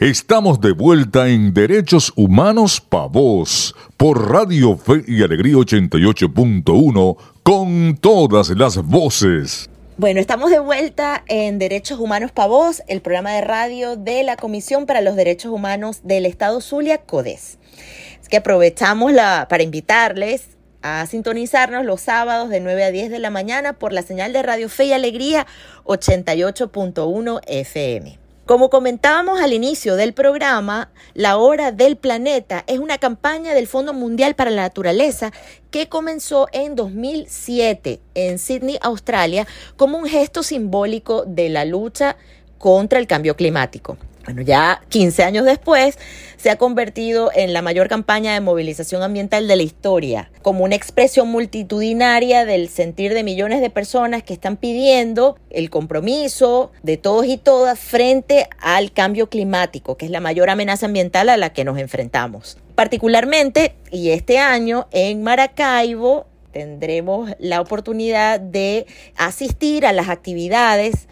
Estamos de vuelta en Derechos Humanos Pa' Vos por Radio Fe y Alegría 88.1 con todas las voces. Bueno, estamos de vuelta en Derechos Humanos Pa' Vos, el programa de radio de la Comisión para los Derechos Humanos del Estado Zulia, CODES. Es que aprovechamos la, para invitarles a sintonizarnos los sábados de 9 a 10 de la mañana por la señal de Radio Fe y Alegría 88.1 FM. Como comentábamos al inicio del programa, La Hora del Planeta es una campaña del Fondo Mundial para la Naturaleza que comenzó en 2007 en Sydney, Australia, como un gesto simbólico de la lucha contra el cambio climático. Bueno, ya 15 años después se ha convertido en la mayor campaña de movilización ambiental de la historia, como una expresión multitudinaria del sentir de millones de personas que están pidiendo el compromiso de todos y todas frente al cambio climático, que es la mayor amenaza ambiental a la que nos enfrentamos. Particularmente, y este año en Maracaibo, tendremos la oportunidad de asistir a las actividades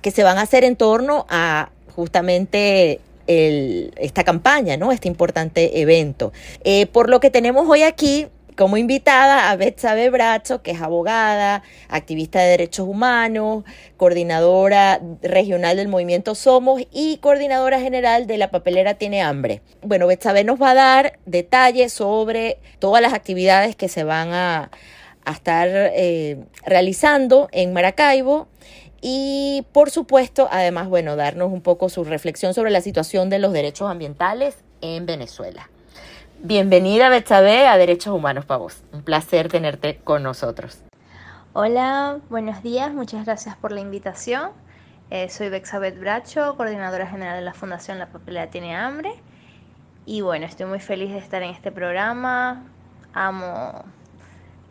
que se van a hacer en torno a justamente esta campaña, ¿no? Este importante evento. Eh, por lo que tenemos hoy aquí como invitada a Betsabe Bracho, que es abogada, activista de derechos humanos, coordinadora regional del movimiento Somos y coordinadora general de la papelera Tiene Hambre. Bueno, Betsabe nos va a dar detalles sobre todas las actividades que se van a, estar eh, realizando en Maracaibo y por supuesto, además, bueno, darnos un poco su reflexión sobre la situación de los derechos ambientales en Venezuela. Bienvenida, Betsabe, a Derechos Humanos para vos. Un placer tenerte con nosotros. Hola, buenos días, muchas gracias por la invitación. Eh, soy Bexabeth Bracho, coordinadora general de la Fundación La Papelera Tiene Hambre. Y bueno, estoy muy feliz de estar en este programa. Amo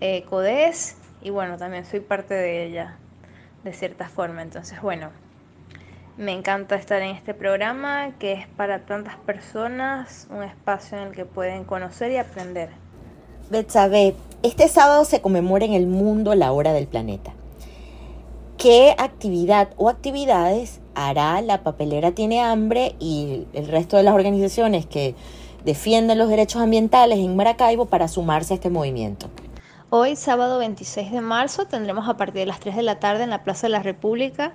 eh, CODES y bueno, también soy parte de ella de cierta forma. Entonces, bueno, me encanta estar en este programa que es para tantas personas un espacio en el que pueden conocer y aprender. Betsabe, este sábado se conmemora en el mundo la hora del planeta. ¿Qué actividad o actividades hará la papelera Tiene Hambre y el resto de las organizaciones que defienden los derechos ambientales en Maracaibo para sumarse a este movimiento? Hoy, sábado 26 de marzo, tendremos a partir de las 3 de la tarde en la Plaza de la República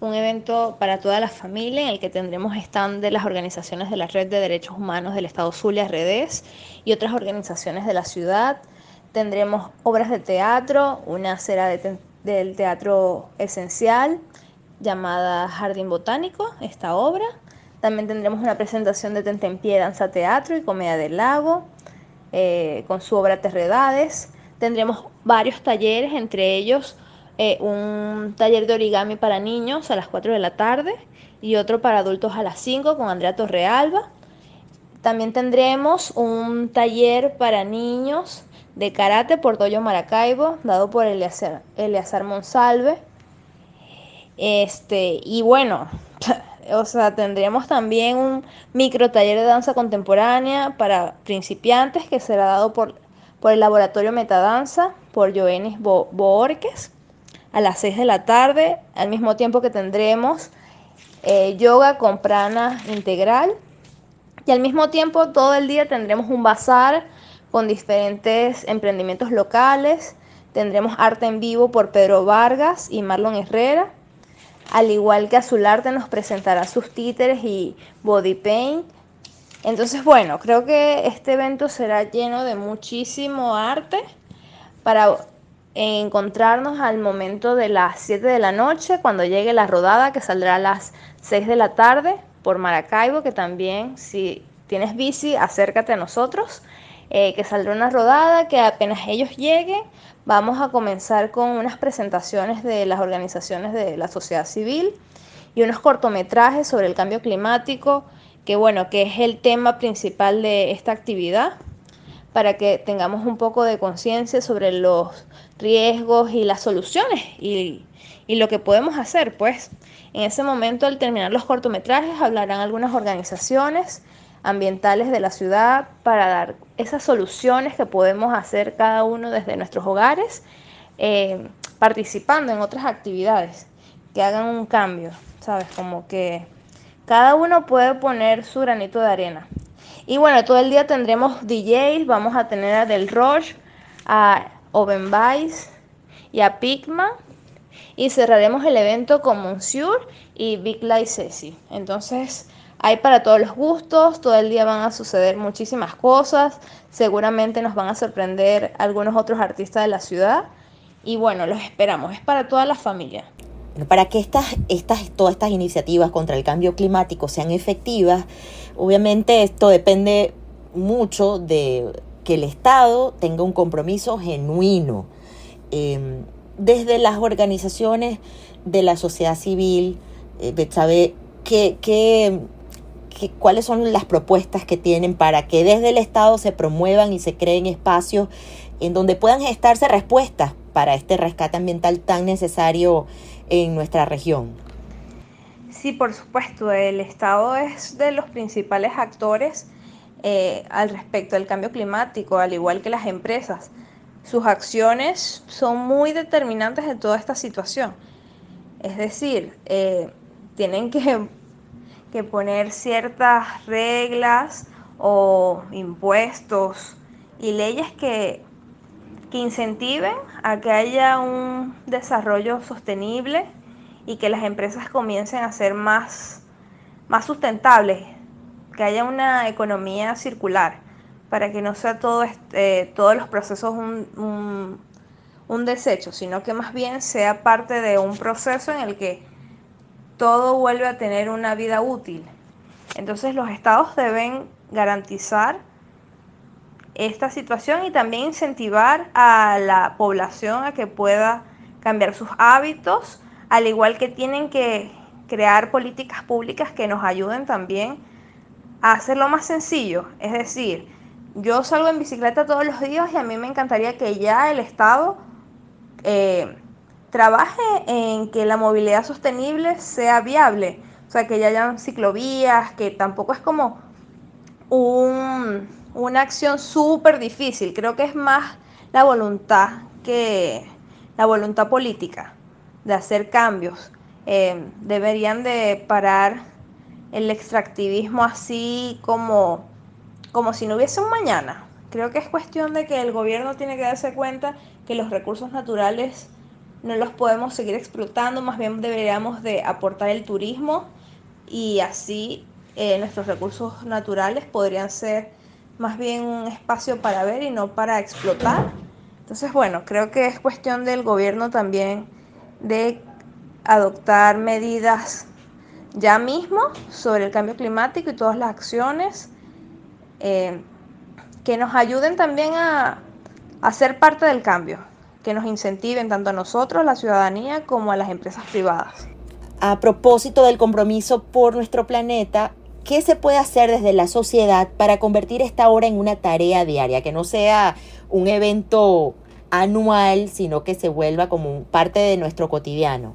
un evento para toda la familia en el que tendremos stand de las organizaciones de la Red de Derechos Humanos del Estado Zulia, Redes, y otras organizaciones de la ciudad. Tendremos obras de teatro, una cera del teatro esencial llamada Jardín Botánico, esta obra. También tendremos una presentación de Tentempié Danza Teatro y Comedia del Lago, eh, con su obra Terredades. Tendremos varios talleres, entre ellos eh, un taller de origami para niños a las 4 de la tarde y otro para adultos a las 5 con Andrea Torrealba. También tendremos un taller para niños de karate por Doyo Maracaibo, dado por Eleazar, Eleazar Monsalve. Este, y bueno, o sea, tendremos también un micro taller de danza contemporánea para principiantes que será dado por por el laboratorio Metadanza, por Joenis Borques, a las 6 de la tarde, al mismo tiempo que tendremos eh, yoga con prana integral. Y al mismo tiempo, todo el día tendremos un bazar con diferentes emprendimientos locales. Tendremos arte en vivo por Pedro Vargas y Marlon Herrera. Al igual que Azularte nos presentará sus títeres y body paint entonces, bueno, creo que este evento será lleno de muchísimo arte para encontrarnos al momento de las 7 de la noche, cuando llegue la rodada que saldrá a las 6 de la tarde por Maracaibo, que también si tienes bici, acércate a nosotros, eh, que saldrá una rodada que apenas ellos lleguen, vamos a comenzar con unas presentaciones de las organizaciones de la sociedad civil y unos cortometrajes sobre el cambio climático, que bueno, que es el tema principal de esta actividad, para que tengamos un poco de conciencia sobre los riesgos y las soluciones y, y, lo que podemos hacer. Pues en ese momento, al terminar los cortometrajes, hablarán algunas organizaciones ambientales de la ciudad para dar esas soluciones que podemos hacer cada uno desde nuestros hogares, eh, participando en otras actividades que hagan un cambio, ¿sabes? Como que Cada uno puede poner su granito de arena. Y bueno, todo el día tendremos DJs, vamos a tener a Del Roche, a Oven y a Pigma. Y cerraremos el evento con Monsieur y Big Light Ceci. Entonces, hay para todos los gustos, todo el día van a suceder muchísimas cosas, seguramente nos van a sorprender algunos otros artistas de la ciudad y bueno, los esperamos, es para toda la familia. Para que estas, estas, todas estas iniciativas contra el cambio climático sean efectivas, obviamente esto depende mucho de que el Estado tenga un compromiso genuino. Em, desde las organizaciones de la sociedad civil, eh, sabe qué, qué cuáles son las propuestas que tienen para que desde el Estado se promuevan y se creen espacios en donde puedan gestarse respuestas para este rescate ambiental tan necesario en nuestra región. Sí, por supuesto, el Estado es de los principales actores eh, al respecto del cambio climático, al igual que las empresas. Sus acciones son muy determinantes en toda esta situación. Es decir, eh, tienen que que poner ciertas reglas o impuestos y leyes que, que incentiven a que haya un desarrollo sostenible y que las empresas comiencen a ser más, más sustentables, que haya una economía circular, para que no sea todo este, todos los procesos un, un desecho, sino que más bien sea parte de un proceso en el que todo vuelve a tener una vida útil. Entonces los estados deben garantizar esta situación y también incentivar a la población a que pueda cambiar sus hábitos, al igual que tienen que crear políticas públicas que nos ayuden también a hacerlo más sencillo. Es decir, yo salgo en bicicleta todos los días y a mí me encantaría que ya el Estado eh, trabaje en que la movilidad sostenible sea viable, o sea, que ya hayan ciclovías, que tampoco es como una acción súper difícil, creo que es más la voluntad que la voluntad política de hacer cambios. Eh, deberían de parar el extractivismo así como, como si no hubiese un mañana. Creo que es cuestión de que el gobierno tiene que darse cuenta que los recursos naturales no los podemos seguir explotando, más bien deberíamos de aportar el turismo y así eh, nuestros recursos naturales podrían ser más bien un espacio para ver y no para explotar. Entonces, bueno, creo que es cuestión del gobierno también de adoptar medidas ya mismo sobre el cambio climático y todas las acciones eh, que nos ayuden también a, a ser parte del cambio que nos incentiven tanto a nosotros, la ciudadanía, como a las empresas privadas. A propósito del compromiso por nuestro planeta, ¿qué se puede hacer desde la sociedad para convertir esta hora en una tarea diaria, que no sea un evento anual, sino que se vuelva como parte de nuestro cotidiano?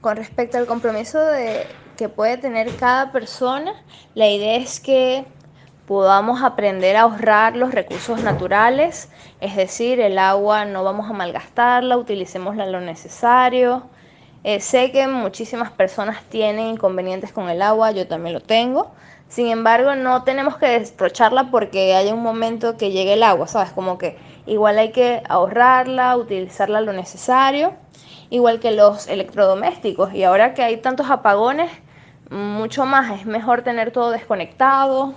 Con respecto al compromiso de, que puede tener cada persona, la idea es que podamos aprender a ahorrar los recursos naturales, es decir, el agua no vamos a malgastarla, utilicémosla lo necesario. Eh, sé que muchísimas personas tienen inconvenientes con el agua, yo también lo tengo. Sin embargo, no tenemos que destrocharla porque haya un momento que llegue el agua, ¿sabes? Como que igual hay que ahorrarla, utilizarla lo necesario, igual que los electrodomésticos. Y ahora que hay tantos apagones, mucho más, es mejor tener todo desconectado,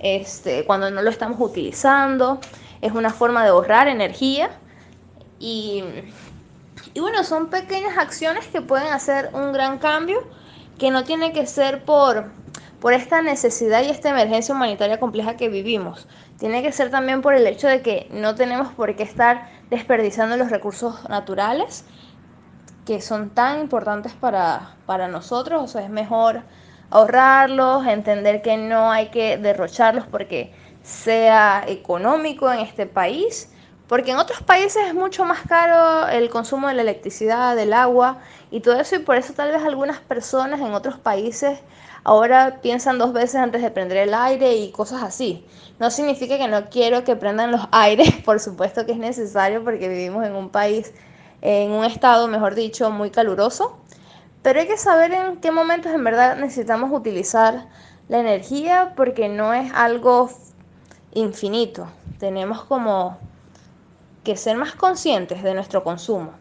este, cuando no lo estamos utilizando. Es una forma de ahorrar energía. Y, y bueno, son pequeñas acciones que pueden hacer un gran cambio, que no tiene que ser por, por esta necesidad y esta emergencia humanitaria compleja que vivimos. Tiene que ser también por el hecho de que no tenemos por qué estar desperdiciando los recursos naturales que son tan importantes para, para nosotros. O sea, es mejor ahorrarlos, entender que no hay que derrocharlos porque sea económico en este país, porque en otros países es mucho más caro el consumo de la electricidad, del agua y todo eso, y por eso tal vez algunas personas en otros países ahora piensan dos veces antes de prender el aire y cosas así. No significa que no quiero que prendan los aires, por supuesto que es necesario porque vivimos en un país, en un estado, mejor dicho, muy caluroso, Pero hay que saber en qué momentos en verdad necesitamos utilizar la energía porque no es algo infinito. Tenemos como que ser más conscientes de nuestro consumo.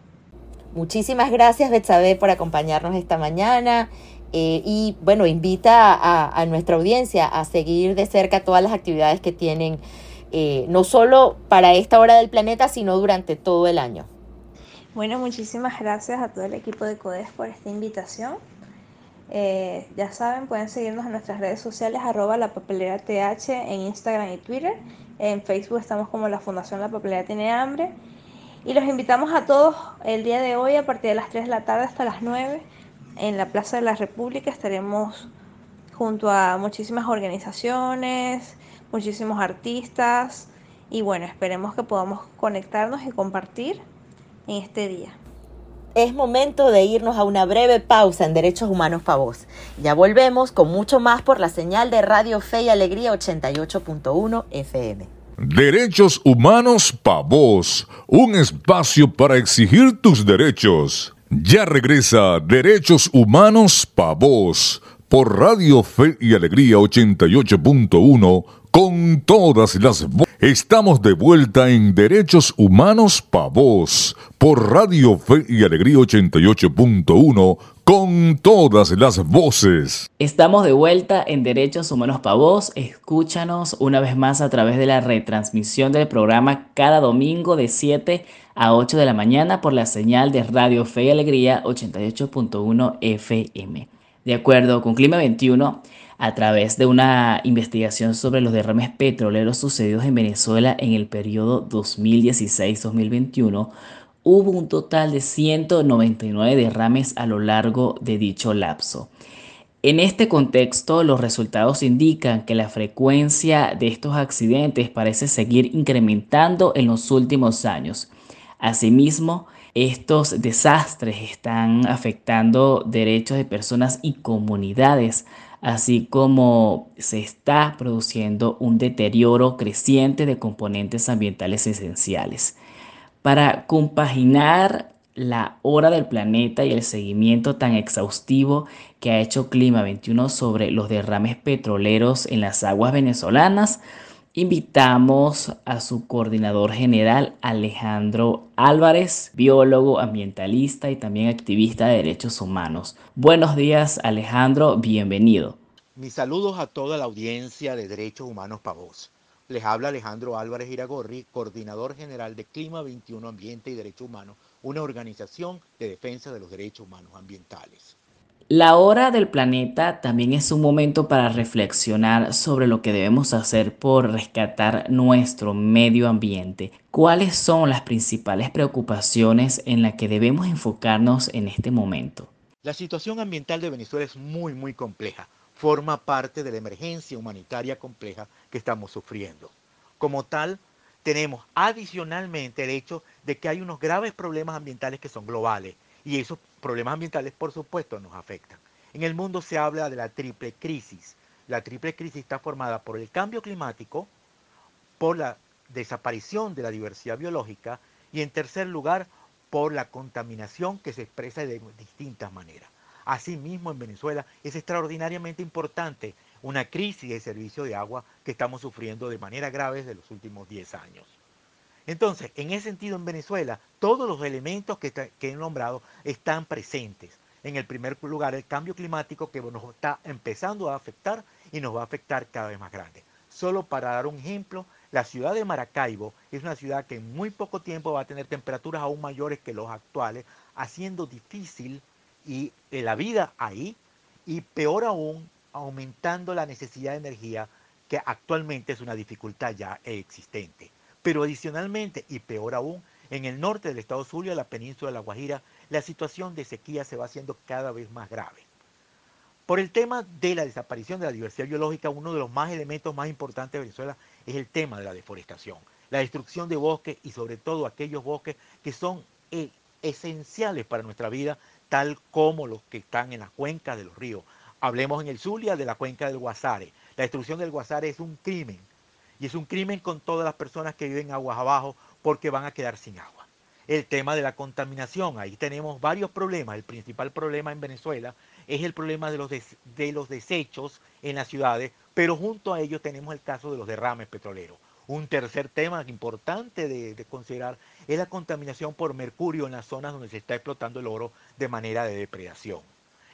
Muchísimas gracias, Betsabe, por acompañarnos esta mañana. Eh, y bueno, invita a, nuestra audiencia a seguir de cerca todas las actividades que tienen, eh, no solo para esta hora del planeta, sino durante todo el año. Bueno, muchísimas gracias a todo el equipo de CODES por esta invitación. Eh, ya saben, pueden seguirnos en nuestras redes sociales, arroba la papelera TH en Instagram y Twitter. En Facebook estamos como la Fundación La Papelera Tiene Hambre. Y los invitamos a todos el día de hoy a partir de las 3 de la tarde hasta las 9 en la Plaza de la República estaremos junto a muchísimas organizaciones, muchísimos artistas y bueno, esperemos que podamos conectarnos y compartir en este día. Es momento de irnos a una breve pausa en Derechos Humanos para Voz. Ya volvemos con mucho más por la señal de Radio Fe y Alegría 88.1 FM. Derechos Humanos para Voz, un espacio para exigir tus derechos. Ya regresa Derechos Humanos Pa' Vos por Radio Fe y Alegría 88.1 con todas las voces. Estamos de vuelta en Derechos Humanos Pa' Vos por Radio Fe y Alegría 88.1 con todas las voces. Estamos de vuelta en Derechos Humanos Pa' Vos. Escúchanos una vez más a través de la retransmisión del programa cada domingo de 7 a 8 de la mañana por la señal de Radio Fe y Alegría 88.1 FM. De acuerdo con Clima 21, a través de una investigación sobre los derrames petroleros sucedidos en Venezuela en el periodo 2016-2021, hubo un total de 199 derrames a lo largo de dicho lapso. En este contexto, los resultados indican que la frecuencia de estos accidentes parece seguir incrementando en los últimos años, Asimismo, estos desastres están afectando derechos de personas y comunidades, así como se está produciendo un deterioro creciente de componentes ambientales esenciales. Para compaginar la hora del planeta y el seguimiento tan exhaustivo que ha hecho Clima 21 sobre los derrames petroleros en las aguas venezolanas, invitamos a su coordinador general Alejandro Álvarez, biólogo, ambientalista y también activista de derechos humanos. Buenos días Alejandro, bienvenido. Mis saludos a toda la audiencia de Derechos Humanos Pavos. Les habla Alejandro Álvarez Iragorri, coordinador general de Clima 21 Ambiente y Derechos Humanos, una organización de defensa de los derechos humanos ambientales. La hora del planeta también es un momento para reflexionar sobre lo que debemos hacer por rescatar nuestro medio ambiente. ¿Cuáles son las principales preocupaciones en las que debemos enfocarnos en este momento? La situación ambiental de Venezuela es muy, muy compleja. Forma parte de la emergencia humanitaria compleja que estamos sufriendo. Como tal, tenemos adicionalmente el hecho de que hay unos graves problemas ambientales que son globales y esos problemas ambientales, por supuesto, nos afectan. En el mundo se habla de la triple crisis. La triple crisis está formada por el cambio climático, por la desaparición de la diversidad biológica y en tercer lugar por la contaminación que se expresa de distintas maneras. Asimismo, en Venezuela es extraordinariamente importante una crisis de servicio de agua que estamos sufriendo de manera grave desde los últimos 10 años. Entonces, en ese sentido, en Venezuela, todos los elementos que, he nombrado están presentes. En el primer lugar, el cambio climático que nos está empezando a afectar y nos va a afectar cada vez más grande. Solo para dar un ejemplo, la ciudad de Maracaibo es una ciudad que en muy poco tiempo va a tener temperaturas aún mayores que los actuales, haciendo difícil eh, la vida ahí y peor aún, aumentando la necesidad de energía que actualmente es una dificultad ya existente. Pero adicionalmente, y peor aún, en el norte del estado Zulia, la península de La Guajira, la situación de sequía se va haciendo cada vez más grave. Por el tema de la desaparición de la diversidad biológica, uno de los más elementos más importantes de Venezuela es el tema de la deforestación, la destrucción de bosques y sobre todo aquellos bosques que son eh, esenciales para nuestra vida, tal como los que están en las cuencas de los ríos. Hablemos en el Zulia de la cuenca del Guasare. La destrucción del Guasare es un crimen y es un crimen con todas las personas que viven aguas abajo porque van a quedar sin agua. el tema de la contaminación. Ahí tenemos varios problemas. El principal problema en Venezuela es el problema de los, de los desechos en las ciudades, pero junto a ello tenemos el caso de los derrames petroleros. Un tercer tema importante de, considerar es la contaminación por mercurio en las zonas donde se está explotando el oro de manera de depredación.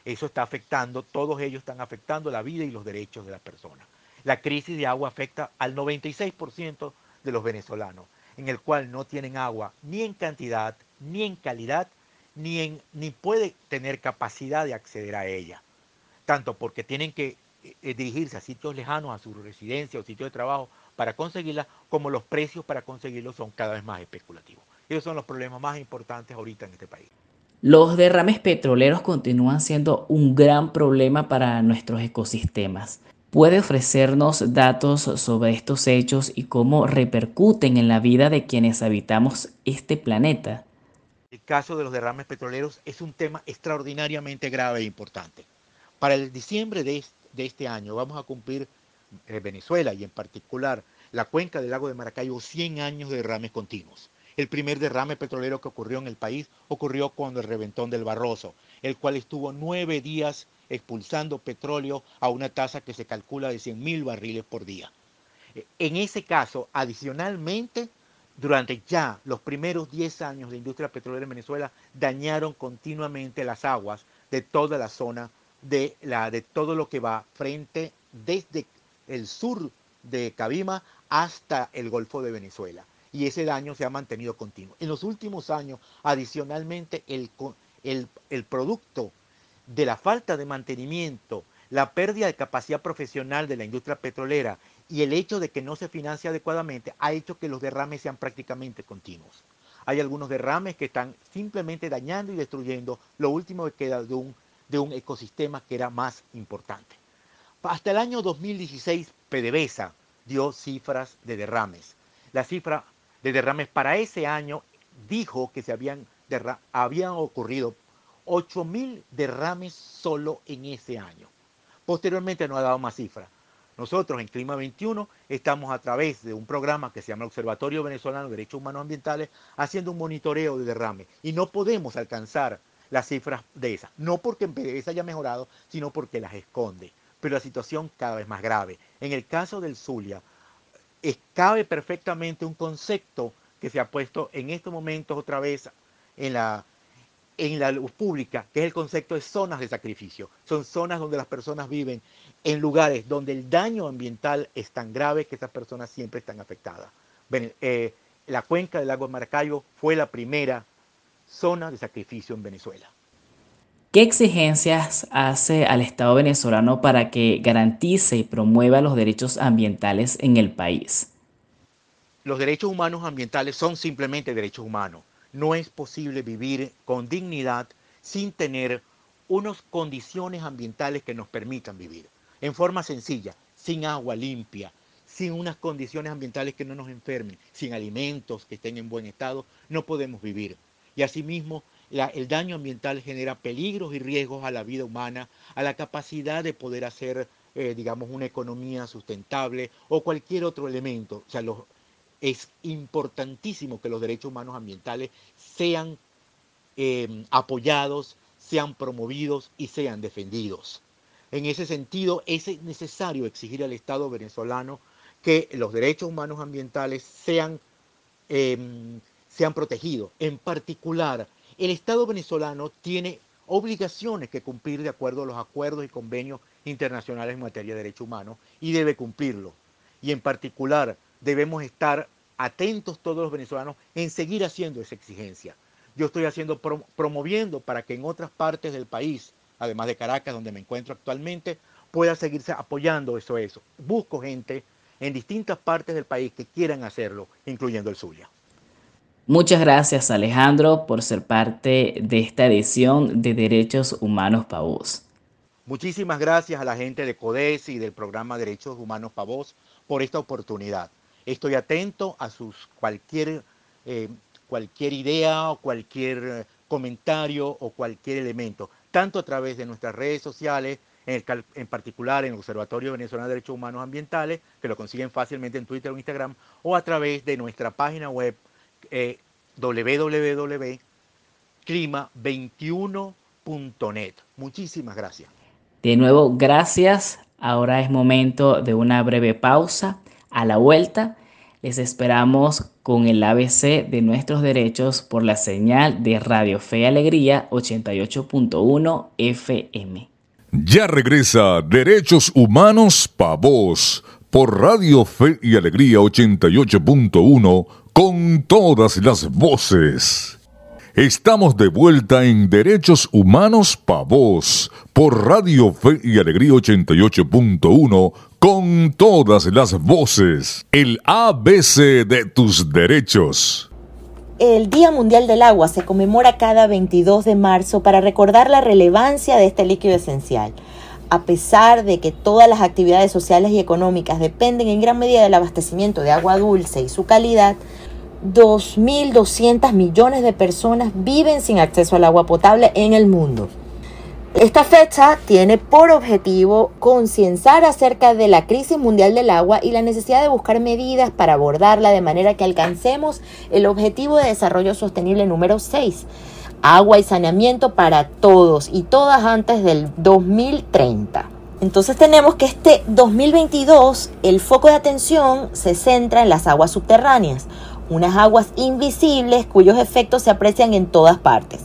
Eso está afectando, todos ellos están afectando la vida y los derechos de las personas. La crisis de agua afecta al 96% de los venezolanos, en el cual no tienen agua ni en cantidad, ni en calidad, ni, en, ni puede tener capacidad de acceder a ella. Tanto porque tienen que eh, eh, dirigirse a sitios lejanos, a su residencia o sitio de trabajo, para conseguirla, como los precios para conseguirlo son cada vez más especulativos. Esos son los problemas más importantes ahorita en este país. Los derrames petroleros continúan siendo un gran problema para nuestros ecosistemas. ¿Puede ofrecernos datos sobre estos hechos y cómo repercuten en la vida de quienes habitamos este planeta? El caso de los derrames petroleros es un tema extraordinariamente grave e importante. Para el diciembre de este, año vamos a cumplir eh, Venezuela y en particular la cuenca del lago de Maracaibo 100 años de derrames continuos. El primer derrame petrolero que ocurrió en el país ocurrió cuando el reventón del Barroso, el cual estuvo nueve días expulsando petróleo a una tasa que se calcula de 100 mil barriles por día. Eh, en ese caso, adicionalmente, durante ya los primeros 10 años de industria petrolera en Venezuela, dañaron continuamente las aguas de toda la zona de, la, de todo lo que va frente desde el sur de Cabima hasta el Golfo de Venezuela. Y ese daño se ha mantenido continuo. En los últimos años, adicionalmente, el, el, producto de la falta de mantenimiento, la pérdida de capacidad profesional de la industria petrolera y el hecho de que no se financia adecuadamente ha hecho que los derrames sean prácticamente continuos. Hay algunos derrames que están simplemente dañando y destruyendo lo último que queda de un, de un ecosistema que era más importante. Hasta el año 2016, PDVSA dio cifras de derrames. La cifra de derrames para ese año dijo que se habían, habían ocurrido 8.000 derrames solo en ese año. Posteriormente no ha dado más cifras. Nosotros en Clima 21 estamos a través de un programa que se llama Observatorio Venezolano de Derechos Humanos Ambientales haciendo un monitoreo de derrames y no podemos alcanzar las cifras de esas. No porque en PDVSA haya mejorado, sino porque las esconde pero la situación cada vez más grave. En el caso del Zulia, cabe perfectamente un concepto que se ha puesto en estos momentos otra vez en la, en la luz pública, que es el concepto de zonas de sacrificio. Son zonas donde las personas viven en lugares donde el daño ambiental es tan grave que esas personas siempre están afectadas. Eh, la cuenca del lago Maracayo fue la primera zona de sacrificio en Venezuela. ¿Qué exigencias hace al Estado venezolano para que garantice y promueva los derechos ambientales en el país? Los derechos humanos ambientales son simplemente derechos humanos. No es posible vivir con dignidad sin tener unas condiciones ambientales que nos permitan vivir. En forma sencilla, sin agua limpia, sin unas condiciones ambientales que no nos enfermen, sin alimentos que estén en buen estado, no podemos vivir. Y asimismo, el daño ambiental genera peligros y riesgos a la vida humana, a la capacidad de poder hacer, eh, digamos, una economía sustentable o cualquier otro elemento. O sea, es importantísimo que los derechos humanos ambientales sean em, apoyados, sean promovidos y sean defendidos. En ese sentido, es necesario exigir al Estado venezolano que los derechos humanos ambientales sean, em, sean protegidos, en particular el Estado venezolano tiene obligaciones que cumplir de acuerdo a los acuerdos y convenios internacionales en materia de derechos humanos y debe cumplirlo. Y en particular debemos estar atentos todos los venezolanos en seguir haciendo esa exigencia. Yo estoy haciendo promoviendo para que en otras partes del país, además de Caracas, donde me encuentro actualmente, pueda seguirse apoyando eso eso. Busco gente en distintas partes del país que quieran hacerlo, incluyendo el Zulia. Muchas gracias Alejandro por ser parte de esta edición de Derechos Humanos para Vos. Muchísimas gracias a la gente de CODES y del programa Derechos Humanos para Vos por esta oportunidad. Estoy atento a sus cualquier, eh, cualquier idea o cualquier comentario o cualquier elemento, tanto a través de nuestras redes sociales, en, en, particular en el Observatorio Venezolano de Derechos Humanos Ambientales, que lo consiguen fácilmente en Twitter o Instagram, o a través de nuestra página web eh, www.clima21.net. Muchísimas gracias. De nuevo, gracias. Ahora es momento de una breve pausa. A la vuelta, les esperamos con el ABC de nuestros derechos por la señal de Radio Fe y Alegría 88.1 FM. Ya regresa Derechos Humanos Pa' Voz por Radio Fe y Alegría 88.1 con todas las voces. Estamos de vuelta en Derechos Humanos Pa' Voz por Radio Fe y Alegría 88.1 con todas las voces. El ABC de tus derechos. El Día Mundial del Agua se conmemora cada 22 de marzo para recordar la relevancia de este líquido esencial a pesar de que todas las actividades sociales y económicas dependen en gran medida del abastecimiento de agua dulce y su calidad, 2.200 millones de personas viven sin acceso al agua potable en el mundo. Esta fecha tiene por objetivo concienciar acerca de la crisis mundial del agua y la necesidad de buscar medidas para abordarla de manera que alcancemos el objetivo de desarrollo sostenible número 6, agua y saneamiento para todos y todas antes del 2030. Entonces tenemos que este 2022 el foco de atención se centra en las aguas subterráneas, unas aguas invisibles cuyos efectos se aprecian en todas partes.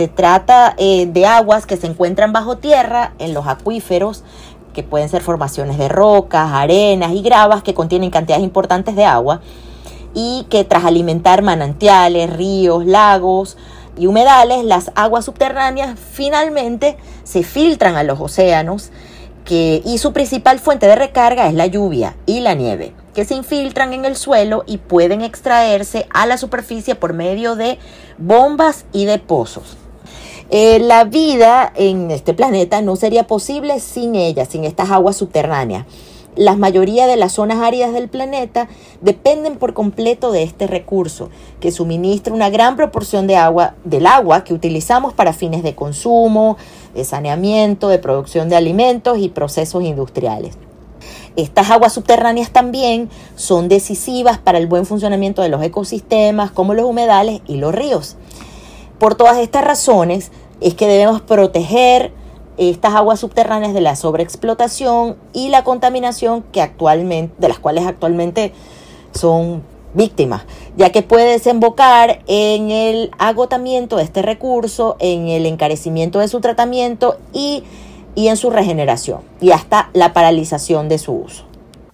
Se trata eh, de aguas que se encuentran bajo tierra, en los acuíferos, que pueden ser formaciones de rocas, arenas y gravas que contienen cantidades importantes de agua y que tras alimentar manantiales, ríos, lagos, y humedales, las aguas subterráneas finalmente se filtran a los océanos y su principal fuente de recarga es la lluvia y la nieve, que se infiltran en el suelo y pueden extraerse a la superficie por medio de bombas y de pozos. Eh, la vida en este planeta no sería posible sin ellas, sin estas aguas subterráneas la mayoría de las zonas áridas del planeta dependen por completo de este recurso, que suministra una gran proporción de agua, del agua que utilizamos para fines de consumo, de saneamiento, de producción de alimentos y procesos industriales. Estas aguas subterráneas también son decisivas para el buen funcionamiento de los ecosistemas, como los humedales y los ríos. Por todas estas razones es que debemos proteger, estas aguas subterráneas de la sobreexplotación y la contaminación que actualmente, de las cuales actualmente son víctimas, ya que puede desembocar en el agotamiento de este recurso, en el encarecimiento de su tratamiento y, y en su regeneración, y hasta la paralización de su uso.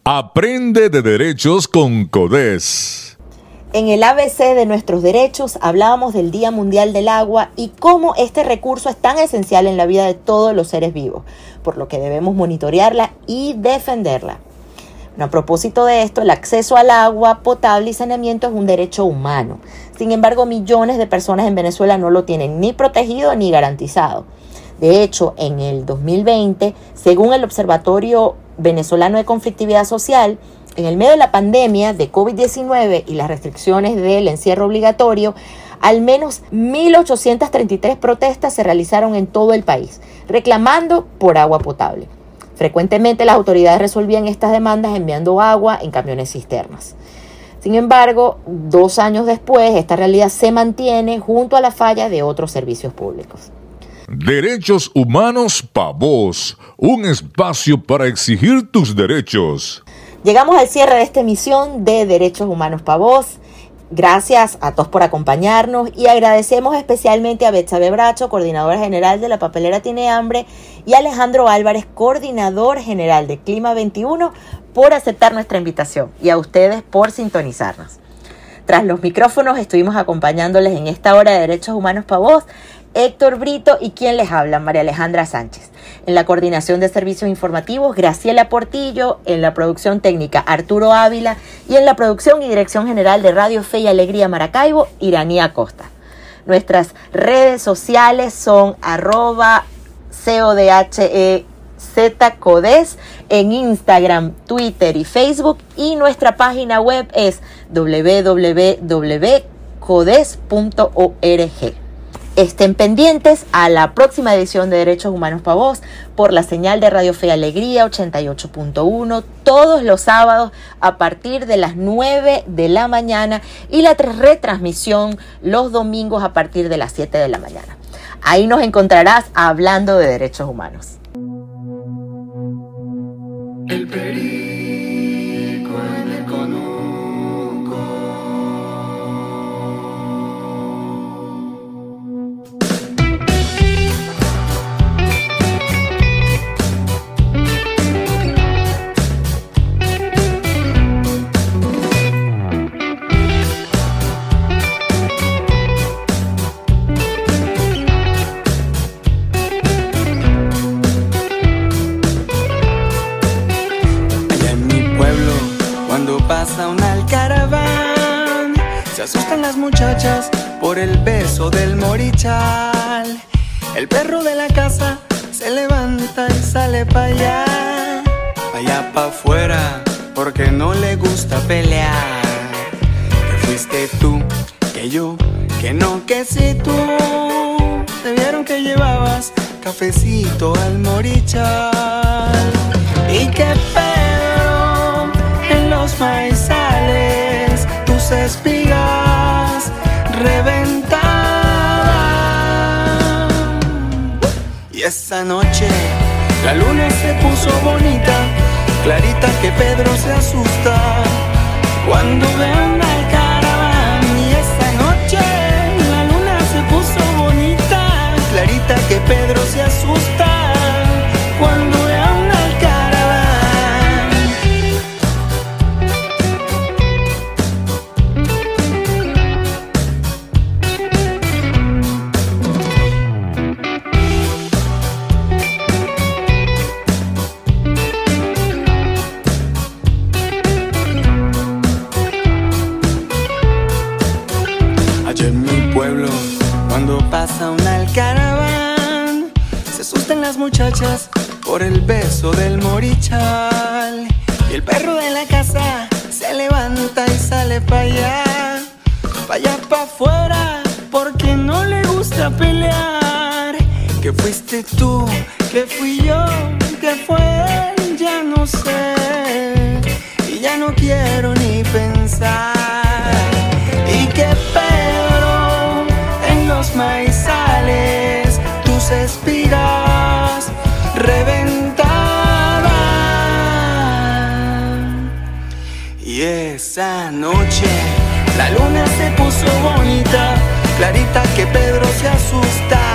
Aprende de derechos con CODES. En el ABC de nuestros derechos hablábamos del Día Mundial del Agua y cómo este recurso es tan esencial en la vida de todos los seres vivos, por lo que debemos monitorearla y defenderla. a propósito de esto, el acceso al agua potable y saneamiento es un derecho humano. Sin embargo, millones de personas en Venezuela no lo tienen ni protegido ni garantizado. De hecho, en el 2020, según el Observatorio Venezolano de Conflictividad Social, en el medio de la pandemia de COVID-19 y las restricciones del encierro obligatorio, al menos 1.833 protestas se realizaron en todo el país, reclamando por agua potable. Frecuentemente las autoridades resolvían estas demandas enviando agua en camiones cisternas. Sin embargo, dos años después, esta realidad se mantiene junto a la falla de otros servicios públicos. Derechos Humanos Pa' Vos, un espacio para exigir tus derechos. Llegamos al cierre de esta emisión de Derechos Humanos para Voz. Gracias a todos por acompañarnos y agradecemos especialmente a Betsabe Bracho, coordinadora general de la papelera Tiene Hambre, y a Alejandro Álvarez, coordinador general de Clima 21, por aceptar nuestra invitación y a ustedes por sintonizarnos. Tras los micrófonos estuvimos acompañándoles en esta hora de Derechos Humanos para Voz, Héctor Brito y quien les habla, María Alejandra Sánchez. En la coordinación de servicios informativos, Graciela Portillo. En la producción técnica, Arturo Ávila. Y en la producción y dirección general de Radio Fe y Alegría Maracaibo, Iranía Costa. Nuestras redes sociales son arroba CODHEZCODES en Instagram, Twitter y Facebook. Y nuestra página web es www.codes.org. estén pendientes a la próxima edición de Derechos Humanos para Vos por la señal de Radio Fe Alegría 88.1 todos los sábados a partir de las 9 de la mañana y la retransmisión los domingos a partir de las 7 de la mañana. Ahí nos encontrarás hablando de derechos humanos. El asustan las muchachas por el beso del morichal. El perro de la casa se levanta y sale para allá, allá pa' afuera, porque no le gusta pelear. Que fuiste tú, que yo, que no, que si tú. Te vieron que llevabas cafecito al morichal. Y que pedo los maizales, tus espigas reventar. Y esa noche la luna se puso bonita, clarita que Pedro se asusta cuando ve al caraván. Y esa noche la luna se puso bonita, clarita que Pedro se asusta clarita que Pedro se asusta